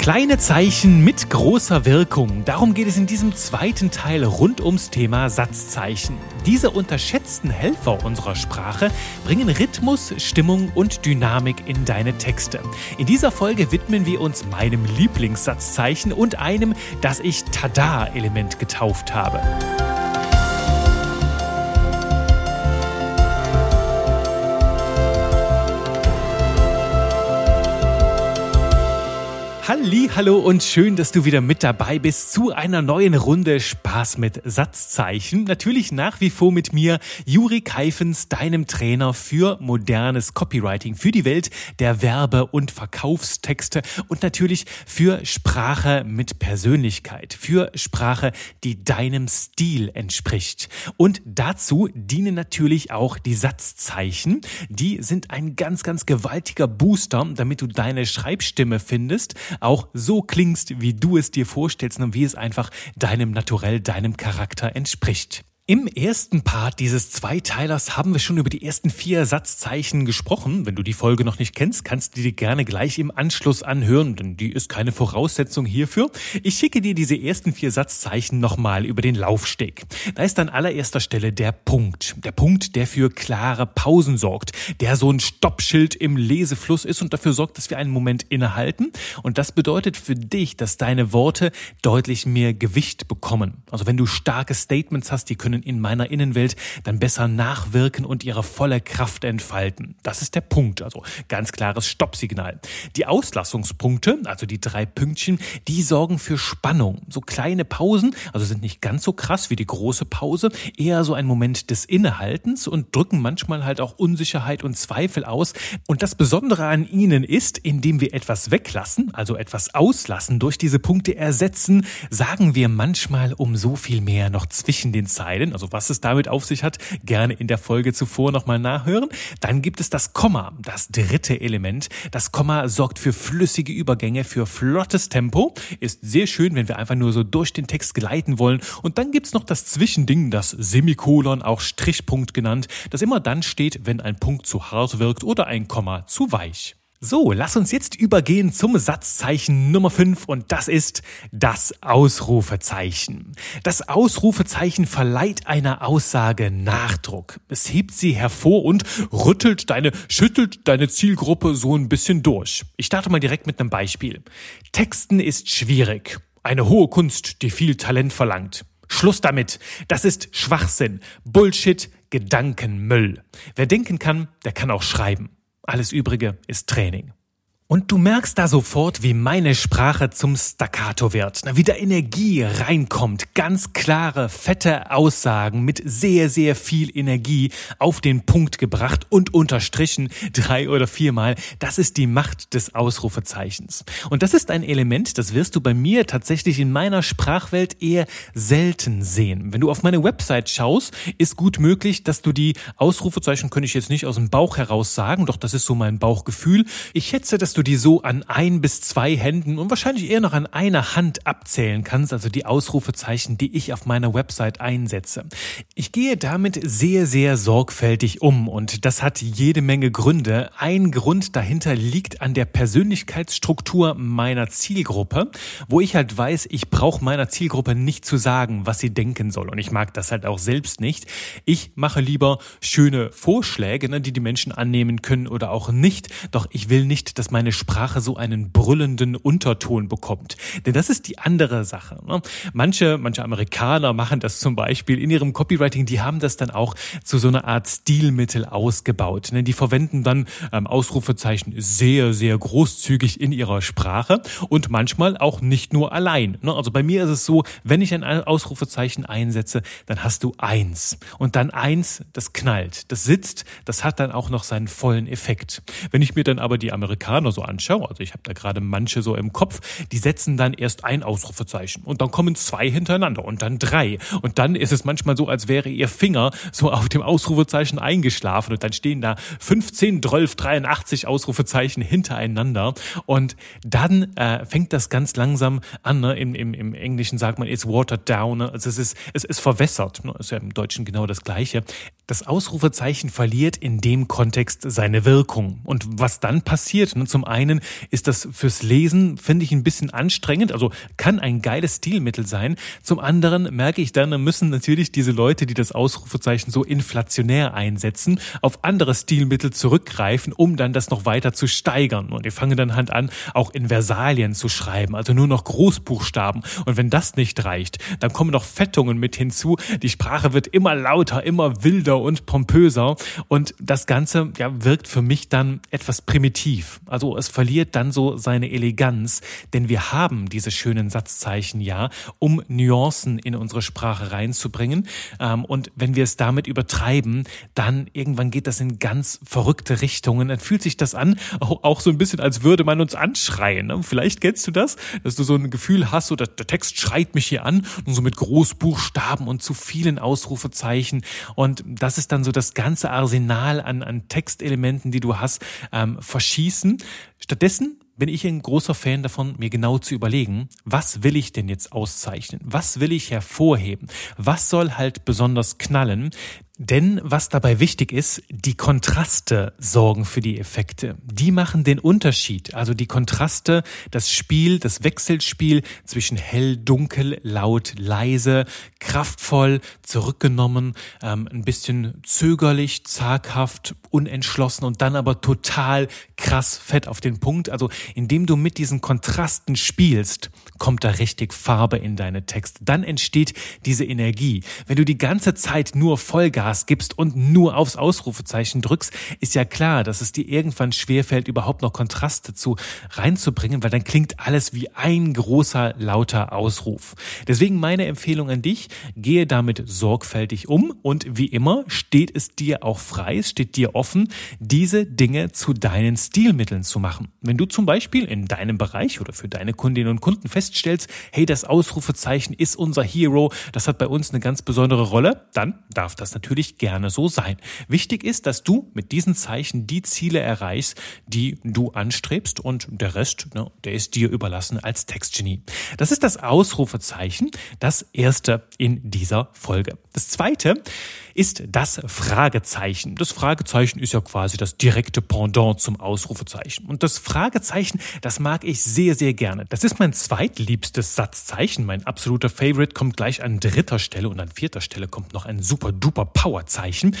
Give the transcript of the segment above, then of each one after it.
Kleine Zeichen mit großer Wirkung. Darum geht es in diesem zweiten Teil rund ums Thema Satzzeichen. Diese unterschätzten Helfer unserer Sprache bringen Rhythmus, Stimmung und Dynamik in deine Texte. In dieser Folge widmen wir uns meinem Lieblingssatzzeichen und einem, das ich Tada-Element getauft habe. Halli, hallo und schön, dass du wieder mit dabei bist zu einer neuen Runde Spaß mit Satzzeichen. Natürlich nach wie vor mit mir Juri Keifens, deinem Trainer für modernes Copywriting, für die Welt der Werbe- und Verkaufstexte und natürlich für Sprache mit Persönlichkeit, für Sprache, die deinem Stil entspricht. Und dazu dienen natürlich auch die Satzzeichen. Die sind ein ganz, ganz gewaltiger Booster, damit du deine Schreibstimme findest auch so klingst, wie du es dir vorstellst und wie es einfach deinem Naturell, deinem Charakter entspricht. Im ersten Part dieses Zweiteilers haben wir schon über die ersten vier Satzzeichen gesprochen. Wenn du die Folge noch nicht kennst, kannst du die gerne gleich im Anschluss anhören, denn die ist keine Voraussetzung hierfür. Ich schicke dir diese ersten vier Satzzeichen nochmal über den Laufsteg. Da ist an allererster Stelle der Punkt. Der Punkt, der für klare Pausen sorgt, der so ein Stoppschild im Lesefluss ist und dafür sorgt, dass wir einen Moment innehalten. Und das bedeutet für dich, dass deine Worte deutlich mehr Gewicht bekommen. Also wenn du starke Statements hast, die können können in meiner Innenwelt dann besser nachwirken und ihre volle Kraft entfalten. Das ist der Punkt, also ganz klares Stoppsignal. Die Auslassungspunkte, also die drei Pünktchen, die sorgen für Spannung. So kleine Pausen, also sind nicht ganz so krass wie die große Pause, eher so ein Moment des Innehaltens und drücken manchmal halt auch Unsicherheit und Zweifel aus. Und das Besondere an ihnen ist, indem wir etwas weglassen, also etwas auslassen, durch diese Punkte ersetzen, sagen wir manchmal um so viel mehr noch zwischen den Zeilen Zeilen, also was es damit auf sich hat, gerne in der Folge zuvor nochmal nachhören. Dann gibt es das Komma, das dritte Element. Das Komma sorgt für flüssige Übergänge, für flottes Tempo. Ist sehr schön, wenn wir einfach nur so durch den Text gleiten wollen. Und dann gibt's noch das Zwischending, das Semikolon, auch Strichpunkt genannt, das immer dann steht, wenn ein Punkt zu hart wirkt oder ein Komma zu weich. So, lass uns jetzt übergehen zum Satzzeichen Nummer 5 und das ist das Ausrufezeichen. Das Ausrufezeichen verleiht einer Aussage Nachdruck. Es hebt sie hervor und rüttelt deine, schüttelt deine Zielgruppe so ein bisschen durch. Ich starte mal direkt mit einem Beispiel. Texten ist schwierig. Eine hohe Kunst, die viel Talent verlangt. Schluss damit. Das ist Schwachsinn, Bullshit, Gedankenmüll. Wer denken kann, der kann auch schreiben. Alles Übrige ist Training. Und du merkst da sofort, wie meine Sprache zum Staccato wird, wie da Energie reinkommt. Ganz klare, fette Aussagen mit sehr, sehr viel Energie auf den Punkt gebracht und unterstrichen drei oder viermal. Das ist die Macht des Ausrufezeichens. Und das ist ein Element, das wirst du bei mir tatsächlich in meiner Sprachwelt eher selten sehen. Wenn du auf meine Website schaust, ist gut möglich, dass du die Ausrufezeichen, könnte ich jetzt nicht aus dem Bauch heraus sagen, doch das ist so mein Bauchgefühl. Ich schätze, dass du du die so an ein bis zwei Händen und wahrscheinlich eher noch an einer Hand abzählen kannst, also die Ausrufezeichen, die ich auf meiner Website einsetze. Ich gehe damit sehr, sehr sorgfältig um und das hat jede Menge Gründe. Ein Grund dahinter liegt an der Persönlichkeitsstruktur meiner Zielgruppe, wo ich halt weiß, ich brauche meiner Zielgruppe nicht zu sagen, was sie denken soll und ich mag das halt auch selbst nicht. Ich mache lieber schöne Vorschläge, ne, die die Menschen annehmen können oder auch nicht, doch ich will nicht, dass meine meine Sprache so einen brüllenden Unterton bekommt. Denn das ist die andere Sache. Ne? Manche, manche Amerikaner machen das zum Beispiel in ihrem Copywriting, die haben das dann auch zu so einer Art Stilmittel ausgebaut. Ne? Die verwenden dann ähm, Ausrufezeichen sehr, sehr großzügig in ihrer Sprache und manchmal auch nicht nur allein. Ne? Also bei mir ist es so, wenn ich ein Ausrufezeichen einsetze, dann hast du eins. Und dann eins, das knallt, das sitzt, das hat dann auch noch seinen vollen Effekt. Wenn ich mir dann aber die Amerikaner so so anschaue, also ich habe da gerade manche so im Kopf, die setzen dann erst ein Ausrufezeichen und dann kommen zwei hintereinander und dann drei und dann ist es manchmal so, als wäre ihr Finger so auf dem Ausrufezeichen eingeschlafen und dann stehen da 15, 12, 83 Ausrufezeichen hintereinander und dann äh, fängt das ganz langsam an. Ne? Im, im, Im Englischen sagt man, it's watered down. Ne? Also es ist, es ist verwässert. Ne? Ist ja im Deutschen genau das Gleiche. Das Ausrufezeichen verliert in dem Kontext seine Wirkung. Und was dann passiert, ne? zum einen ist das fürs Lesen, finde ich, ein bisschen anstrengend. Also kann ein geiles Stilmittel sein. Zum anderen merke ich dann, müssen natürlich diese Leute, die das Ausrufezeichen so inflationär einsetzen, auf andere Stilmittel zurückgreifen, um dann das noch weiter zu steigern. Und die fangen dann halt an, auch in Versalien zu schreiben, also nur noch Großbuchstaben. Und wenn das nicht reicht, dann kommen noch Fettungen mit hinzu. Die Sprache wird immer lauter, immer wilder und pompöser. Und das Ganze ja, wirkt für mich dann etwas primitiv. Also es verliert dann so seine Eleganz, denn wir haben diese schönen Satzzeichen ja, um Nuancen in unsere Sprache reinzubringen. Ähm, und wenn wir es damit übertreiben, dann irgendwann geht das in ganz verrückte Richtungen. Dann fühlt sich das an, auch so ein bisschen, als würde man uns anschreien. Ne? Vielleicht kennst du das, dass du so ein Gefühl hast, so der, der Text schreit mich hier an und so mit Großbuchstaben und zu vielen Ausrufezeichen. Und das ist dann so das ganze Arsenal an, an Textelementen, die du hast, ähm, verschießen. Stattdessen bin ich ein großer Fan davon, mir genau zu überlegen, was will ich denn jetzt auszeichnen? Was will ich hervorheben? Was soll halt besonders knallen? Denn was dabei wichtig ist, die Kontraste sorgen für die Effekte. Die machen den Unterschied. Also die Kontraste, das Spiel, das Wechselspiel zwischen hell, dunkel, laut, leise, kraftvoll, zurückgenommen, ähm, ein bisschen zögerlich, zaghaft, unentschlossen und dann aber total krass fett auf den Punkt. Also indem du mit diesen Kontrasten spielst, kommt da richtig Farbe in deine Texte. Dann entsteht diese Energie. Wenn du die ganze Zeit nur Vollgas gibst und nur aufs Ausrufezeichen drückst, ist ja klar, dass es dir irgendwann schwerfällt, überhaupt noch Kontraste zu reinzubringen, weil dann klingt alles wie ein großer, lauter Ausruf. Deswegen meine Empfehlung an dich, gehe damit sorgfältig um und wie immer steht es dir auch frei, es steht dir offen, diese Dinge zu deinen Stilmitteln zu machen. Wenn du zum Beispiel in deinem Bereich oder für deine Kundinnen und Kunden feststellst, hey, das Ausrufezeichen ist unser Hero, das hat bei uns eine ganz besondere Rolle, dann darf das natürlich gerne so sein. Wichtig ist, dass du mit diesen Zeichen die Ziele erreichst, die du anstrebst und der Rest, ne, der ist dir überlassen als Textgenie. Das ist das Ausrufezeichen, das erste in dieser Folge. Das zweite ist das Fragezeichen. Das Fragezeichen ist ja quasi das direkte Pendant zum Ausrufezeichen. Und das Fragezeichen, das mag ich sehr, sehr gerne. Das ist mein zweitliebstes Satzzeichen. Mein absoluter Favorite kommt gleich an dritter Stelle und an vierter Stelle kommt noch ein super duper Powerzeichen.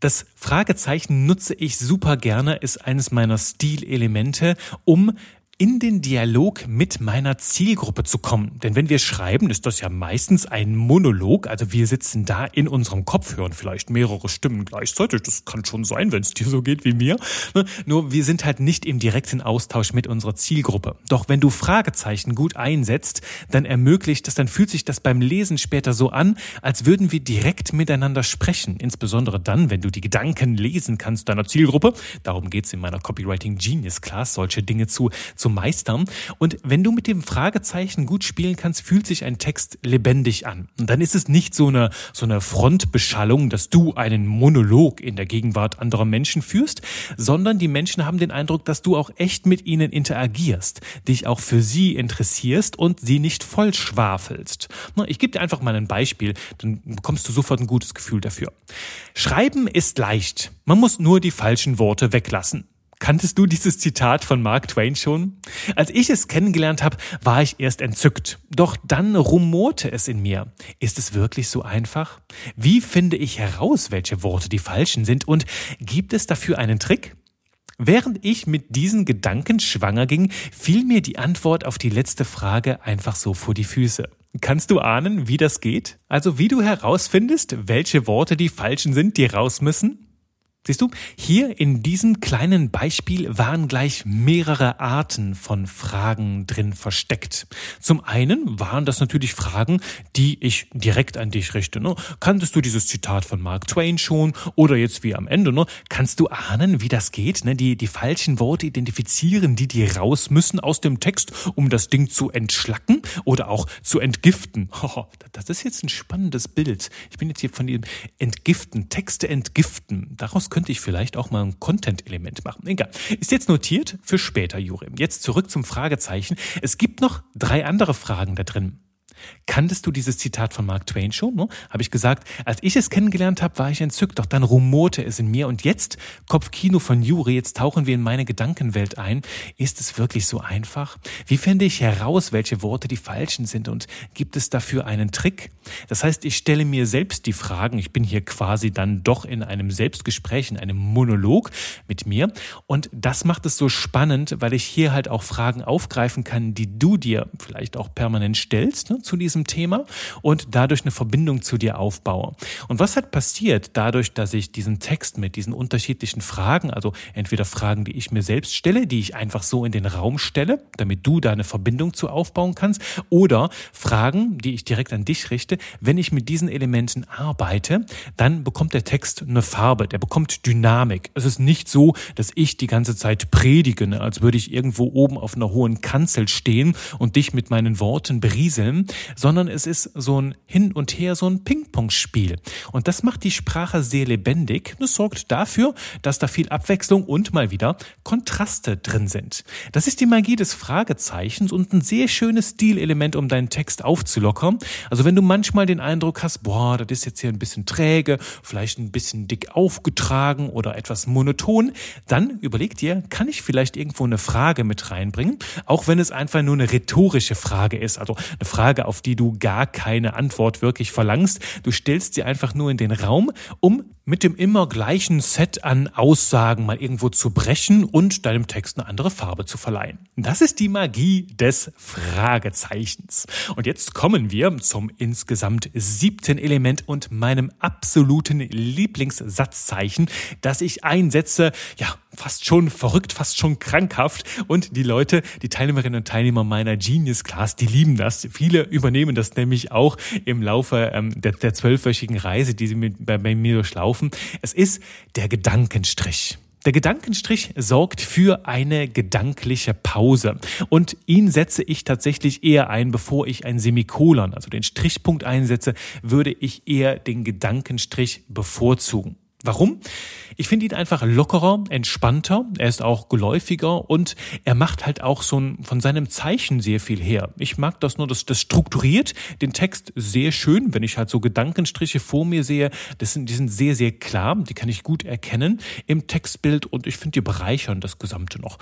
Das Fragezeichen nutze ich super gerne, ist eines meiner Stilelemente, um in den Dialog mit meiner Zielgruppe zu kommen. Denn wenn wir schreiben, ist das ja meistens ein Monolog. Also wir sitzen da in unserem Kopf, hören vielleicht mehrere Stimmen gleichzeitig. Das kann schon sein, wenn es dir so geht wie mir. Ne? Nur wir sind halt nicht im direkten Austausch mit unserer Zielgruppe. Doch wenn du Fragezeichen gut einsetzt, dann ermöglicht das, dann fühlt sich das beim Lesen später so an, als würden wir direkt miteinander sprechen. Insbesondere dann, wenn du die Gedanken lesen kannst deiner Zielgruppe. Darum geht's in meiner Copywriting Genius Class, solche Dinge zu, zu zu meistern. Und wenn du mit dem Fragezeichen gut spielen kannst, fühlt sich ein Text lebendig an. Und dann ist es nicht so eine, so eine Frontbeschallung, dass du einen Monolog in der Gegenwart anderer Menschen führst, sondern die Menschen haben den Eindruck, dass du auch echt mit ihnen interagierst, dich auch für sie interessierst und sie nicht voll. Ich gebe dir einfach mal ein Beispiel, dann bekommst du sofort ein gutes Gefühl dafür. Schreiben ist leicht. Man muss nur die falschen Worte weglassen. Kanntest du dieses Zitat von Mark Twain schon? Als ich es kennengelernt habe, war ich erst entzückt. Doch dann rumorte es in mir. Ist es wirklich so einfach? Wie finde ich heraus, welche Worte die falschen sind? Und gibt es dafür einen Trick? Während ich mit diesen Gedanken schwanger ging, fiel mir die Antwort auf die letzte Frage einfach so vor die Füße. Kannst du ahnen, wie das geht? Also wie du herausfindest, welche Worte die falschen sind, die raus müssen? Siehst du, hier in diesem kleinen Beispiel waren gleich mehrere Arten von Fragen drin versteckt. Zum einen waren das natürlich Fragen, die ich direkt an dich richte. Ne? Kanntest du dieses Zitat von Mark Twain schon? Oder jetzt wie am Ende, ne? kannst du ahnen, wie das geht? Ne? Die, die falschen Worte identifizieren, die dir raus müssen aus dem Text, um das Ding zu entschlacken oder auch zu entgiften. Oh, das ist jetzt ein spannendes Bild. Ich bin jetzt hier von dem Entgiften, Texte entgiften. Daraus könnte ich vielleicht auch mal ein Content-Element machen. Egal. Ist jetzt notiert für später, Juri. Jetzt zurück zum Fragezeichen. Es gibt noch drei andere Fragen da drin. Kanntest du dieses Zitat von Mark Twain schon? Ne? Habe ich gesagt, als ich es kennengelernt habe, war ich entzückt, doch dann rumorte es in mir und jetzt, Kopfkino von Juri, jetzt tauchen wir in meine Gedankenwelt ein. Ist es wirklich so einfach? Wie finde ich heraus, welche Worte die falschen sind und gibt es dafür einen Trick? Das heißt, ich stelle mir selbst die Fragen, ich bin hier quasi dann doch in einem Selbstgespräch, in einem Monolog mit mir und das macht es so spannend, weil ich hier halt auch Fragen aufgreifen kann, die du dir vielleicht auch permanent stellst, ne? Zu diesem Thema und dadurch eine Verbindung zu dir aufbaue. Und was hat passiert dadurch, dass ich diesen Text mit diesen unterschiedlichen Fragen, also entweder Fragen, die ich mir selbst stelle, die ich einfach so in den Raum stelle, damit du da eine Verbindung zu aufbauen kannst, oder Fragen, die ich direkt an dich richte, wenn ich mit diesen Elementen arbeite, dann bekommt der Text eine Farbe, der bekommt Dynamik. Es ist nicht so, dass ich die ganze Zeit predige, ne, als würde ich irgendwo oben auf einer hohen Kanzel stehen und dich mit meinen Worten berieseln, sondern es ist so ein Hin und Her, so ein Ping-Pong-Spiel. Und das macht die Sprache sehr lebendig. Das sorgt dafür, dass da viel Abwechslung und mal wieder Kontraste drin sind. Das ist die Magie des Fragezeichens und ein sehr schönes Stilelement, um deinen Text aufzulockern. Also wenn du manchmal den Eindruck hast, boah, das ist jetzt hier ein bisschen träge, vielleicht ein bisschen dick aufgetragen oder etwas monoton, dann überleg dir, kann ich vielleicht irgendwo eine Frage mit reinbringen, auch wenn es einfach nur eine rhetorische Frage ist, also eine Frage, auf die du gar keine Antwort wirklich verlangst. Du stellst sie einfach nur in den Raum, um mit dem immer gleichen Set an Aussagen mal irgendwo zu brechen und deinem Text eine andere Farbe zu verleihen. Das ist die Magie des Fragezeichens. Und jetzt kommen wir zum insgesamt siebten Element und meinem absoluten Lieblingssatzzeichen, das ich einsetze, ja, fast schon verrückt, fast schon krankhaft. Und die Leute, die Teilnehmerinnen und Teilnehmer meiner Genius Class, die lieben das. Viele übernehmen das nämlich auch im Laufe ähm, der, der zwölfwöchigen Reise, die sie mit, bei, bei mir durchlaufen. Es ist der Gedankenstrich. Der Gedankenstrich sorgt für eine gedankliche Pause und ihn setze ich tatsächlich eher ein, bevor ich ein Semikolon, also den Strichpunkt einsetze, würde ich eher den Gedankenstrich bevorzugen. Warum? Ich finde ihn einfach lockerer, entspannter, er ist auch geläufiger und er macht halt auch so ein, von seinem Zeichen sehr viel her. Ich mag das nur, das, das strukturiert den Text sehr schön, wenn ich halt so Gedankenstriche vor mir sehe, das sind, die sind sehr, sehr klar, die kann ich gut erkennen im Textbild und ich finde, die bereichern das Gesamte noch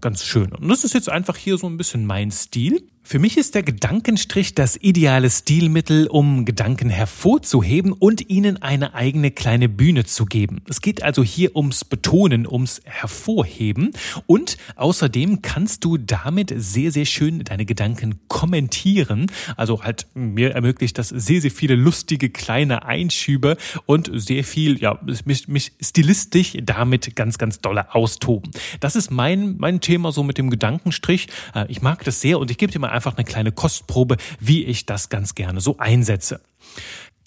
ganz schön. Und das ist jetzt einfach hier so ein bisschen mein Stil. Für mich ist der Gedankenstrich das ideale Stilmittel, um Gedanken hervorzuheben und ihnen eine eigene kleine Bühne zu geben. Es geht also hier ums Betonen, ums Hervorheben und außerdem kannst du damit sehr, sehr schön deine Gedanken kommentieren. Also halt mir ermöglicht das sehr, sehr viele lustige kleine Einschübe und sehr viel, ja, mich, mich stilistisch damit ganz, ganz dolle austoben. Das ist mein, mein Thema so mit dem Gedankenstrich. Äh, ich mag das sehr und ich gebe dir mal einfach eine kleine Kostprobe, wie ich das ganz gerne so einsetze.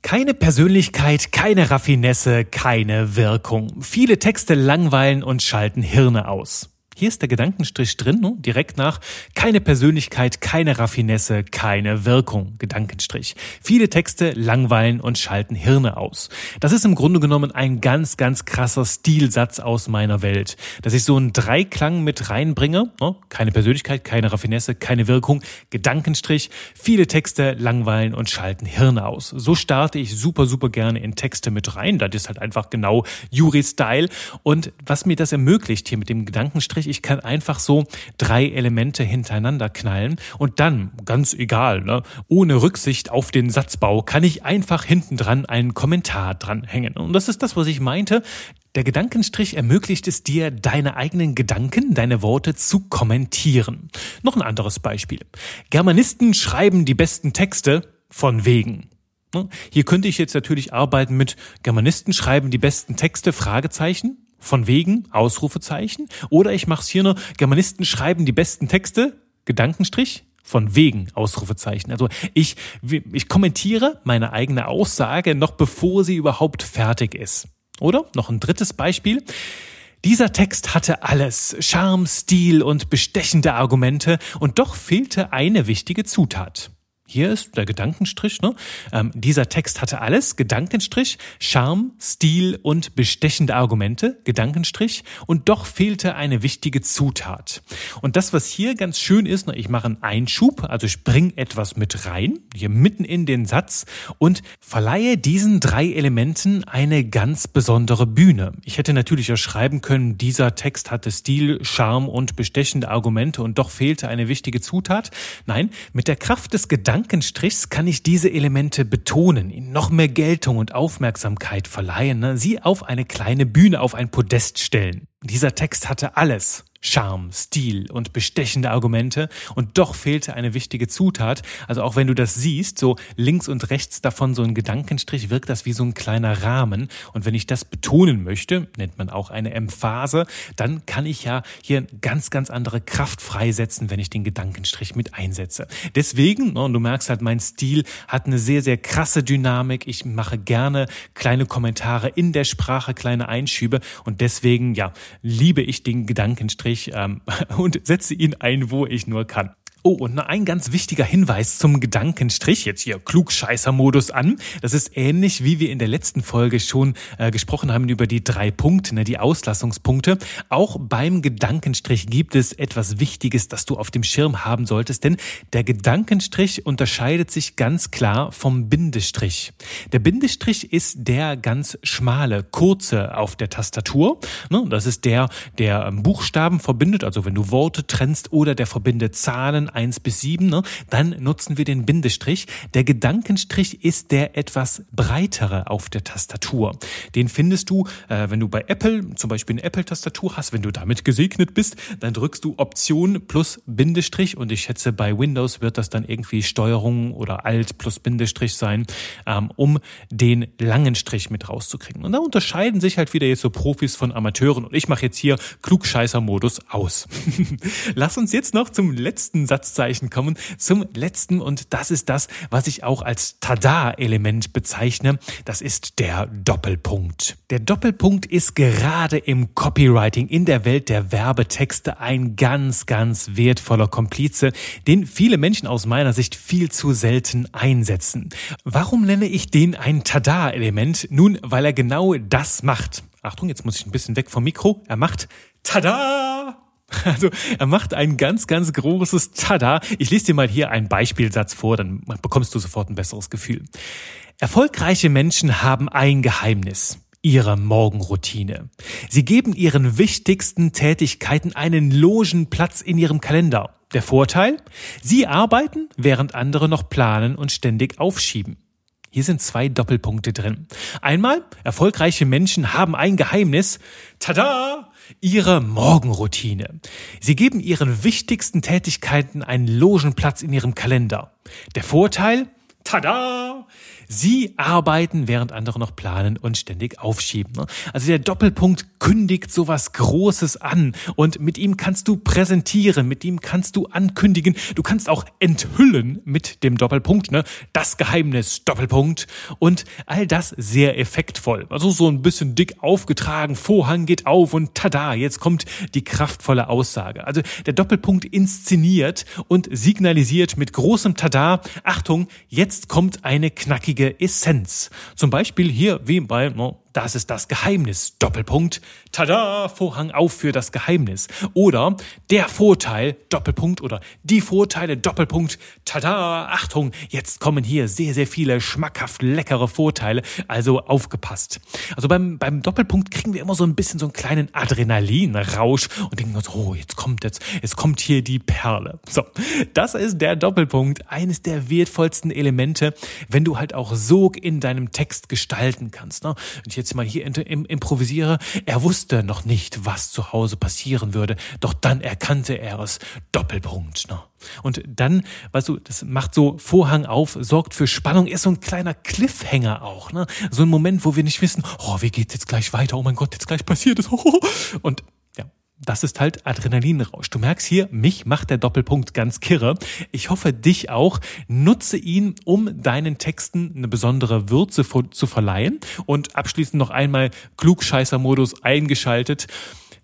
Keine Persönlichkeit, keine Raffinesse, keine Wirkung. Viele Texte langweilen und schalten Hirne aus. Hier ist der Gedankenstrich drin, ne? direkt nach keine Persönlichkeit, keine Raffinesse, keine Wirkung. Gedankenstrich. Viele Texte langweilen und schalten Hirne aus. Das ist im Grunde genommen ein ganz, ganz krasser Stilsatz aus meiner Welt. Dass ich so einen Dreiklang mit reinbringe. Ne? Keine Persönlichkeit, keine Raffinesse, keine Wirkung. Gedankenstrich. Viele Texte langweilen und schalten Hirne aus. So starte ich super, super gerne in Texte mit rein. Das ist halt einfach genau Juri-Style. Und was mir das ermöglicht hier mit dem Gedankenstrich, Strich, ich kann einfach so drei Elemente hintereinander knallen und dann, ganz egal, ne, ohne Rücksicht auf den Satzbau, kann ich einfach hinten dran einen Kommentar dranhängen. Und das ist das, was ich meinte. Der Gedankenstrich ermöglicht es dir, deine eigenen Gedanken, deine Worte zu kommentieren. Noch ein anderes Beispiel. Germanisten schreiben die besten Texte von wegen. Ne? Hier könnte ich jetzt natürlich arbeiten mit Germanisten schreiben die besten Texte, Fragezeichen, von wegen, Ausrufezeichen. Oder ich mache es hier nur, Germanisten schreiben die besten Texte, Gedankenstrich, von wegen Ausrufezeichen. Also ich, ich kommentiere meine eigene Aussage noch bevor sie überhaupt fertig ist. Oder noch ein drittes Beispiel. Dieser Text hatte alles, Charme, Stil und bestechende Argumente, und doch fehlte eine wichtige Zutat. Hier ist der Gedankenstrich. Ne? Ähm, dieser Text hatte alles, Gedankenstrich, Charme, Stil und bestechende Argumente, Gedankenstrich. Und doch fehlte eine wichtige Zutat. Und das, was hier ganz schön ist, ne, ich mache einen Einschub, also ich bringe etwas mit rein, hier mitten in den Satz und verleihe diesen drei Elementen eine ganz besondere Bühne. Ich hätte natürlich auch schreiben können, dieser Text hatte Stil, Charme und bestechende Argumente und doch fehlte eine wichtige Zutat. Nein, mit der Kraft des Gedankens Gedankenstrichs kann ich diese Elemente betonen, ihnen noch mehr Geltung und Aufmerksamkeit verleihen, ne? sie auf eine kleine Bühne, auf ein Podest stellen. Dieser Text hatte alles. Charme, Stil und bestechende Argumente und doch fehlte eine wichtige Zutat. Also auch wenn du das siehst, so links und rechts davon so ein Gedankenstrich, wirkt das wie so ein kleiner Rahmen. Und wenn ich das betonen möchte, nennt man auch eine Emphase, dann kann ich ja hier ganz, ganz andere Kraft freisetzen, wenn ich den Gedankenstrich mit einsetze. Deswegen, ne, und du merkst halt, mein Stil hat eine sehr, sehr krasse Dynamik. Ich mache gerne kleine Kommentare in der Sprache, kleine Einschübe und deswegen, ja, liebe ich den Gedankenstrich ähm, und setze ihn ein, wo ich nur kann. Oh, und ein ganz wichtiger Hinweis zum Gedankenstrich, jetzt hier Klugscheißer-Modus an. Das ist ähnlich, wie wir in der letzten Folge schon äh, gesprochen haben über die drei Punkte, ne, die Auslassungspunkte. Auch beim Gedankenstrich gibt es etwas Wichtiges, das du auf dem Schirm haben solltest, denn der Gedankenstrich unterscheidet sich ganz klar vom Bindestrich. Der Bindestrich ist der ganz schmale, kurze auf der Tastatur. Ne, das ist der, der ähm, Buchstaben verbindet, also wenn du Worte trennst oder der verbindet Zahlen, 1 bis 7, ne, dann nutzen wir den Bindestrich. Der Gedankenstrich ist der etwas breitere auf der Tastatur. Den findest du, äh, wenn du bei Apple zum Beispiel eine Apple-Tastatur hast, wenn du damit gesegnet bist, dann drückst du Option plus Bindestrich und ich schätze, bei Windows wird das dann irgendwie Steuerung oder Alt plus Bindestrich sein, ähm, um den langen Strich mit rauszukriegen. Und da unterscheiden sich halt wieder jetzt so Profis von Amateuren und ich mache jetzt hier Klugscheißer-Modus aus. Lass uns jetzt noch zum letzten Satz Satzzeichen kommen zum letzten und das ist das, was ich auch als Tada-Element bezeichne. Das ist der Doppelpunkt. Der Doppelpunkt ist gerade im Copywriting, in der Welt der Werbetexte ein ganz, ganz wertvoller Komplize, den viele Menschen aus meiner Sicht viel zu selten einsetzen. Warum nenne ich den ein Tada-Element? Nun, weil er genau das macht. Achtung, jetzt muss ich ein bisschen weg vom Mikro. Er macht Tada! Also er macht ein ganz, ganz großes Tada. Ich lese dir mal hier einen Beispielsatz vor, dann bekommst du sofort ein besseres Gefühl. Erfolgreiche Menschen haben ein Geheimnis ihre Morgenroutine. Sie geben ihren wichtigsten Tätigkeiten einen logen Platz in ihrem Kalender. Der Vorteil? Sie arbeiten, während andere noch planen und ständig aufschieben. Hier sind zwei Doppelpunkte drin. Einmal, erfolgreiche Menschen haben ein Geheimnis. Tada! Ihre Morgenroutine. Sie geben ihren wichtigsten Tätigkeiten einen logen Platz in ihrem Kalender. Der Vorteil? Tada! Sie arbeiten, während andere noch planen und ständig aufschieben. Ne? Also der Doppelpunkt kündigt sowas Großes an und mit ihm kannst du präsentieren, mit ihm kannst du ankündigen, du kannst auch enthüllen mit dem Doppelpunkt, ne? Das Geheimnis, Doppelpunkt und all das sehr effektvoll. Also so ein bisschen dick aufgetragen, Vorhang geht auf und tada, jetzt kommt die kraftvolle Aussage. Also der Doppelpunkt inszeniert und signalisiert mit großem Tada, Achtung, jetzt kommt eine knackige Essenz. Zum Beispiel hier wie bei no, das ist das Geheimnis. Doppelpunkt. Tada! Vorhang auf für das Geheimnis. Oder der Vorteil. Doppelpunkt. Oder die Vorteile. Doppelpunkt. Tada! Achtung! Jetzt kommen hier sehr, sehr viele schmackhaft leckere Vorteile. Also aufgepasst. Also beim, beim Doppelpunkt kriegen wir immer so ein bisschen so einen kleinen Adrenalinrausch und denken uns, oh, jetzt kommt jetzt, jetzt kommt hier die Perle. So. Das ist der Doppelpunkt. Eines der wertvollsten Elemente, wenn du halt auch Sog in deinem Text gestalten kannst. Ne? Und hier jetzt mal hier improvisiere, er wusste noch nicht, was zu Hause passieren würde, doch dann erkannte er es. Doppelpunkt. Ne? Und dann, weißt du, das macht so Vorhang auf, sorgt für Spannung, ist so ein kleiner Cliffhanger auch. Ne? So ein Moment, wo wir nicht wissen, oh, wie geht's jetzt gleich weiter? Oh mein Gott, jetzt gleich passiert es. Und das ist halt Adrenalinrausch. Du merkst hier, mich macht der Doppelpunkt ganz kirre. Ich hoffe, dich auch. Nutze ihn, um deinen Texten eine besondere Würze zu verleihen. Und abschließend noch einmal Klugscheißer-Modus eingeschaltet.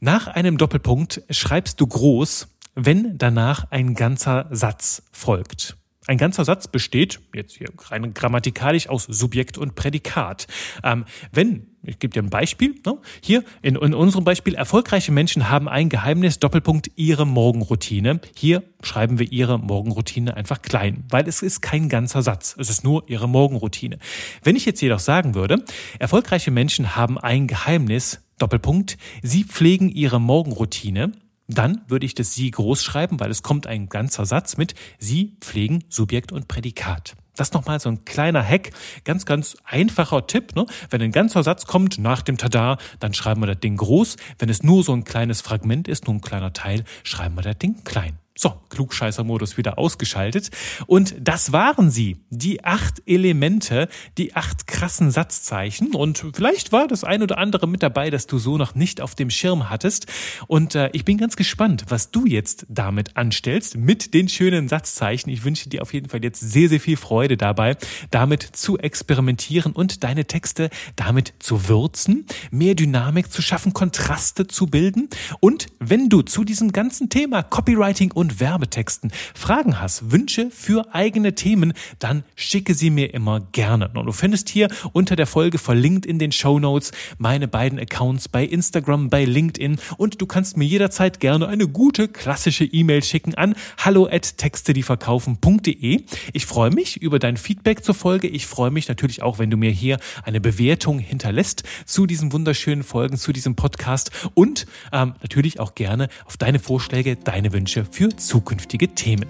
Nach einem Doppelpunkt schreibst du groß, wenn danach ein ganzer Satz folgt. Ein ganzer Satz besteht, jetzt hier rein grammatikalisch, aus Subjekt und Prädikat. Ähm, wenn, ich gebe dir ein Beispiel, ne? hier in, in unserem Beispiel, erfolgreiche Menschen haben ein Geheimnis, Doppelpunkt, ihre Morgenroutine. Hier schreiben wir ihre Morgenroutine einfach klein, weil es ist kein ganzer Satz, es ist nur ihre Morgenroutine. Wenn ich jetzt jedoch sagen würde, erfolgreiche Menschen haben ein Geheimnis, Doppelpunkt, sie pflegen ihre Morgenroutine, dann würde ich das Sie groß schreiben, weil es kommt ein ganzer Satz mit Sie pflegen Subjekt und Prädikat. Das nochmal so ein kleiner Hack, ganz, ganz einfacher Tipp. Ne? Wenn ein ganzer Satz kommt nach dem Tada, dann schreiben wir das Ding groß. Wenn es nur so ein kleines Fragment ist, nur ein kleiner Teil, schreiben wir das Ding klein. So, Klugscheißer-Modus wieder ausgeschaltet. Und das waren sie, die acht Elemente, die acht krassen Satzzeichen. Und vielleicht war das ein oder andere mit dabei, dass du so noch nicht auf dem Schirm hattest. Und äh, ich bin ganz gespannt, was du jetzt damit anstellst, mit den schönen Satzzeichen. Ich wünsche dir auf jeden Fall jetzt sehr, sehr viel Freude dabei, damit zu experimentieren und deine Texte damit zu würzen, mehr Dynamik zu schaffen, Kontraste zu bilden. Und wenn du zu diesem ganzen Thema Copywriting und und Werbetexten Fragen hast, Wünsche für eigene Themen, dann schicke sie mir immer gerne. Und du findest hier unter der Folge verlinkt in den Show Notes meine beiden Accounts bei Instagram, bei LinkedIn und du kannst mir jederzeit gerne eine gute klassische E-Mail schicken an hallo at textedieverkaufen.de. Ich freue mich über dein Feedback zur Folge. Ich freue mich natürlich auch, wenn du mir hier eine Bewertung hinterlässt zu diesen wunderschönen Folgen, zu diesem Podcast und ähm, natürlich auch gerne auf deine Vorschläge, deine Wünsche für zukünftige Themen.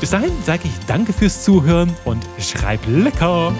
Bis dahin sage ich danke fürs Zuhören und schreib lecker!